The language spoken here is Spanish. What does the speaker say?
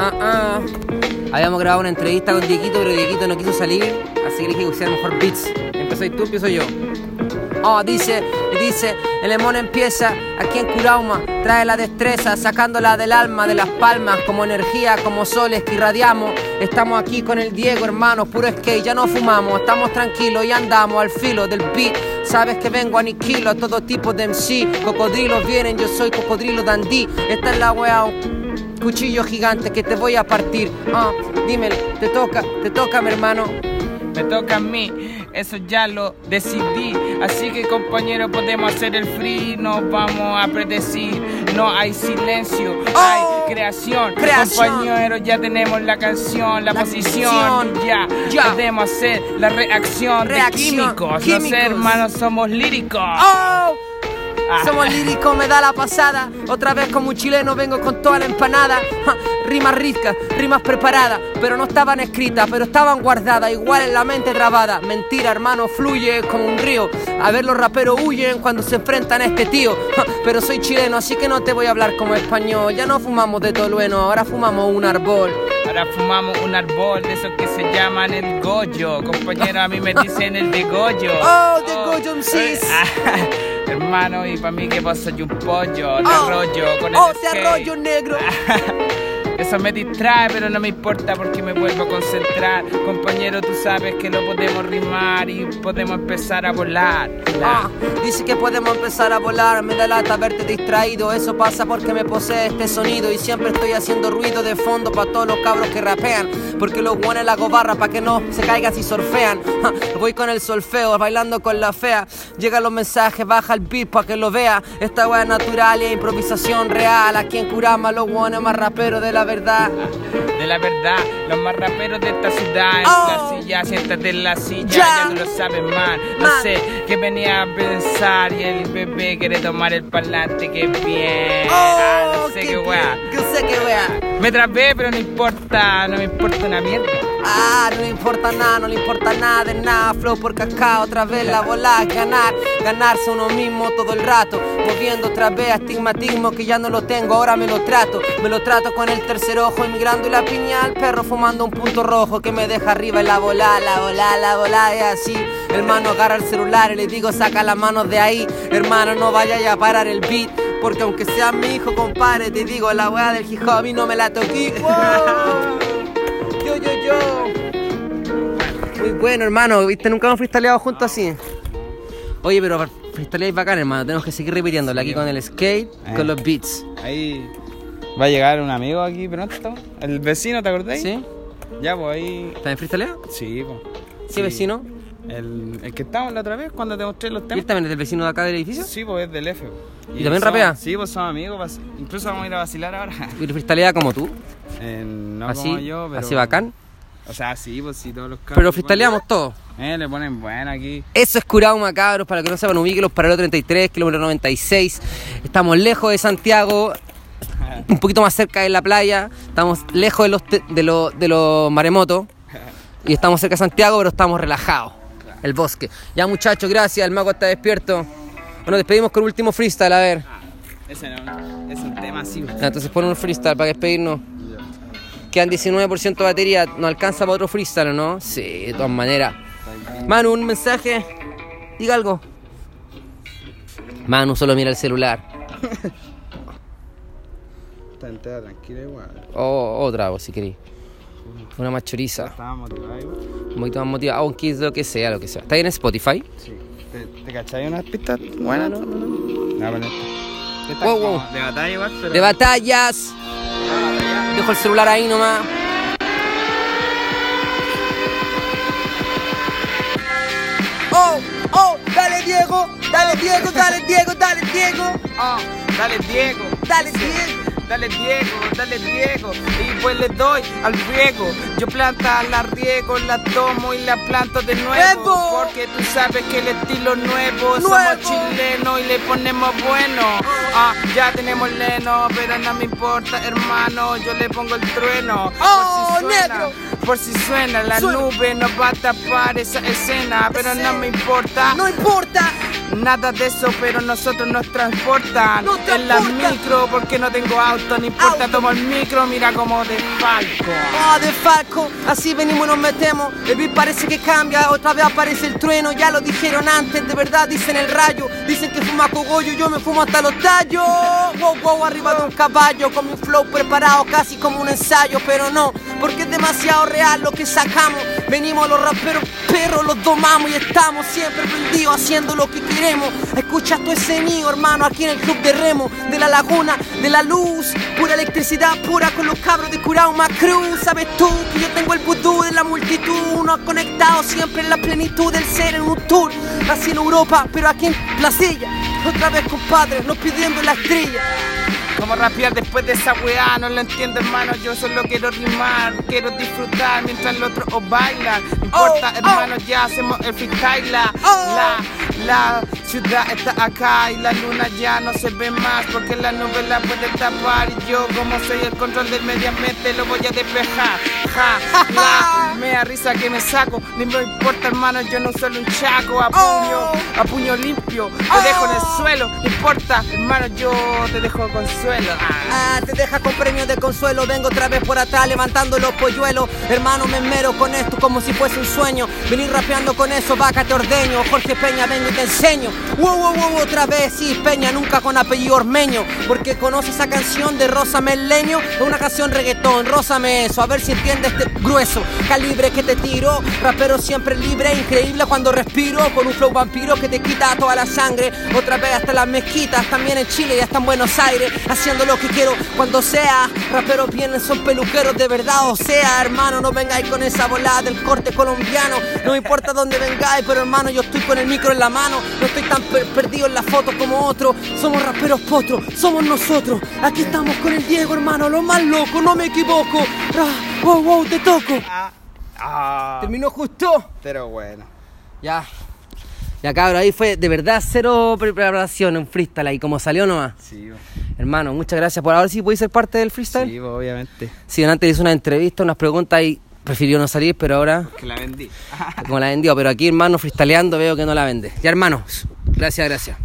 Ah, ah. Habíamos grabado una entrevista con Dieguito, pero Dieguito no quiso salir, así que le dije que usara mejor beats. Empezó tú, empiezo yo. Oh, dice, dice, el lemón empieza aquí en Curauma, trae la destreza, sacándola del alma, de las palmas, como energía, como soles que irradiamos. Estamos aquí con el Diego, hermano, puro skate, ya no fumamos, estamos tranquilos y andamos al filo del beat. Sabes que vengo aniquilo a todo tipo de MC. Cocodrilos vienen, yo soy cocodrilo dandí. Esta es la wea, cuchillo gigante que te voy a partir. Ah, dime, te toca, te toca, mi hermano. Me toca a mí, eso ya lo decidí. Así que compañero, podemos hacer el free, nos vamos a predecir. No hay silencio, hay creación. Oh, creación. Compañero, ya tenemos la canción, la, La posición. Ya, Ya. podemos hacer la reacción, Reacción, de químicos. Los químicos. hermanos somos líricos. ¡Oh! Ah. Somos líricos, me da la pasada. Otra vez como un chileno vengo con toda la empanada. Ja, rimas ricas, rimas preparadas, pero no estaban escritas, pero estaban guardadas, igual en la mente trabada. Mentira, hermano, fluye como un río. A ver, los raperos huyen cuando se enfrentan a este tío. Ja, pero soy chileno, así que no te voy a hablar como español. Ya no fumamos de tolueno, ahora fumamos un árbol. Ahora fumamos un árbol de esos que se llaman el goyo. Compañero, a mí me dicen el de goyo. Oh, de goyo MCs. Hermano, y para mí que pasa yo un pollo, te Oh, arroyo con oh, el te skate. arroyo negro. Eso me distrae, pero no me importa porque me vuelvo a concentrar. Compañero, tú sabes que lo podemos rimar y podemos empezar a volar. Ah, dice que podemos empezar a volar, me da lata verte distraído, eso pasa porque me posee este sonido y siempre estoy haciendo ruido de fondo para todos los cabros que rapean, porque los buenos la gobarra para que no se caigan si surfean. Ja, voy con el solfeo, bailando con la fea, llegan los mensajes, baja el beat para que lo vea, esta es natural y improvisación real, aquí en Curama los buenos más raperos de la verdad. De la verdad, los más raperos de esta ciudad. En Oh. la silla, siéntate en la silla, Ya. ya, tú lo sabes, man. No Man. sé qué venía a pensar y el bebé quiere tomar el parlante, que bien. Ah, no sé qué weá. Oh, Que sé qué weá. Me trapé, pero no importa, no me importa una mierda. Ah, no le importa nada, no le importa nada de nada. Flow por cacao, otra vez la bola, ganar, ganarse uno mismo todo el rato. Moviendo otra vez astigmatismo que ya no lo tengo, ahora me lo trato. Me lo trato con el tercer ojo, emigrando y la piña al perro fumando un punto rojo que me deja arriba en la bola, la bola, la bola, es así. Hermano, agarra el celular y le digo, saca las manos de ahí. Hermano, no vayas a parar el beat. Porque aunque sea mi hijo, compadre, te digo, la weá del hip hop a mí no me la toqué. Bueno, hermano. ¿Viste? Nunca hemos freestyleado juntos así. Oye, pero freestyleáis bacán, hermano. Tenemos que seguir repitiéndolo aquí con el skate, Eh. con los beats. Ahí va a llegar un amigo aquí pronto. El vecino, ¿te acordáis? ¿Sí? Ya, pues ahí. ¿También freestyleado? Sí, pues. Sí, vecino. El, el que estábamos la otra vez cuando te mostré los ¿Y él temas. también es del vecino de acá del edificio? Sí, pues es del F. ¿Y también somos- rapea? Sí, pues somos amigos. vas- Incluso vamos a ir a vacilar ahora. ¿Y freestylea como tú? Eh, no así, como yo, pero. así bacán. O sea, sí, pues sí, todos los cabros. Pero freestyleamos todos. Eh, le ponen buena aquí. Eso es Curauma, cabros, para que no sepan, ubíquenlos, paralelo 33, kilómetro 96. Estamos lejos de Santiago, un poquito más cerca de la playa. Estamos lejos de los, de los, de los maremotos. Y estamos cerca de Santiago, pero estamos relajados. El bosque. Ya, muchachos, gracias. El mago está despierto. Bueno, despedimos con un último freestyle, a ver. Ese no, es un tema así. Ya, entonces pon un freestyle para despedirnos. Quedan 19% de batería. ¿No alcanza para otro freestyle, o no? Sí, de todas maneras. Manu, un mensaje. Diga algo. Manu solo mira el celular. Está entera tranquila igual. O otra, vos si queréis. Una más choriza. Estaba motivado igual. Un poquito más motivada. Aunque es lo que sea, lo que sea. ¿Está ahí en Spotify? Sí. ¿Te, te cachai unas pistas buenas? No, no, no. No, pero esta- esta Wow, wow. De batalla igual, pero. De batallas. Dejo el celular ahí nomás. Oh, oh, dale Diego, dale Diego, dale Diego, dale Diego, Ah, dale Diego. dale Diego. Dale Diego, dale Diego, y pues le doy al riego. Yo planta la riego, la tomo y la planto de nuevo. Porque tú sabes que el estilo nuevo, ¡Nuevo! somos chilenos y le ponemos bueno. Ah, ya tenemos leno, pero no me importa, hermano, yo le pongo el trueno. ¡Oh, por si suena, negro! Por si suena, la Suena. nube nos va a tapar esa escena, pero no me importa. No importa, nada de eso, pero nosotros nos transportan en la micro porque no tengo auto, no importa, Auto. tomo el micro, mira como de falco. Oh, de Falco, así venimos y nos metemos. El beat parece que cambia, otra vez aparece el trueno. Ya lo dijeron antes, de verdad dicen el rayo. Dicen que fuma cogollo, yo me fumo hasta los tallos. Wow, wow, arriba de un caballo, con mi flow preparado casi como un ensayo. Pero no, porque es demasiado real lo que sacamos. Venimos los raperos, perros, los domamos y estamos siempre prendidos haciendo lo que queremos. Escucha todo ese mío, hermano, aquí en el club de remo, de la laguna, de la luz, pura electricidad pura con los cabros de Curauma Cruz. Sabes tú que yo tengo el vudú de la multitud, uno conectado siempre en la plenitud del ser en un tour. Así en Europa, pero aquí en la silla. Otra vez, compadre, nos pidiendo la estrella. Como rapear después de esa weá, no lo entiendo hermano, yo solo quiero rimar, quiero disfrutar mientras los otros os bailan. No importa Oh, hermano, ya hacemos el freestyle, la, Oh. la, la ciudad está acá y la luna ya no se ve más porque la nube la puede tapar y yo como soy el control del medio ambiente lo voy a despejar. Ja, la, me da risa que me saco, ni me importa hermano, yo no solo un chaco, a puño, a puño limpio, te dejo en el suelo, no importa hermano, yo te dejo con suelo. Ah. Te deja con premio de consuelo. Vengo otra vez por atrás levantando los polluelos. Hermano, me esmero con esto como si fuese un sueño. Venir rapeando con eso, vaca te ordeño. Jorge Peña, vengo te enseño. Wow, wow, wow, otra vez, sí, Peña, nunca con apellido ormeño. Porque conoce esa canción de Rosa Leño. Es una canción reggaetón, rózame eso. A ver si entiendes este grueso calibre que te tiro. Rapero siempre libre, increíble cuando respiro. Con un flow vampiro que te quita toda la sangre. Otra vez hasta las mezquitas, también en Chile y hasta en Buenos Aires. Haciendo lo que quiero cuando sea. Raperos vienen, son peluqueros de verdad. O sea, hermano, no vengáis con esa volada del corte colombiano. No importa dónde vengáis, pero hermano, yo estoy con el micro en la mano. No estoy tan per- perdido en la foto como otro. Somos raperos potros, somos nosotros. Aquí estamos con el Diego, hermano, lo más loco, no me equivoco. Ah, wow, wow, te toco. Ah, Terminó justo. pero bueno. Ya. Ya cabrón, ahí fue de verdad cero preparación, un freestyle ahí, como salió nomás. Sí, Hermano, muchas gracias por ahora sí podéis ser parte del freestyle. sí, obviamente. Sí, antes hice una entrevista, unas preguntas y prefirió no salir, pero ahora, Que la vendí. como la vendió, pero aquí hermano, freestyleando veo que no la vende. Ya hermano, gracias, gracias.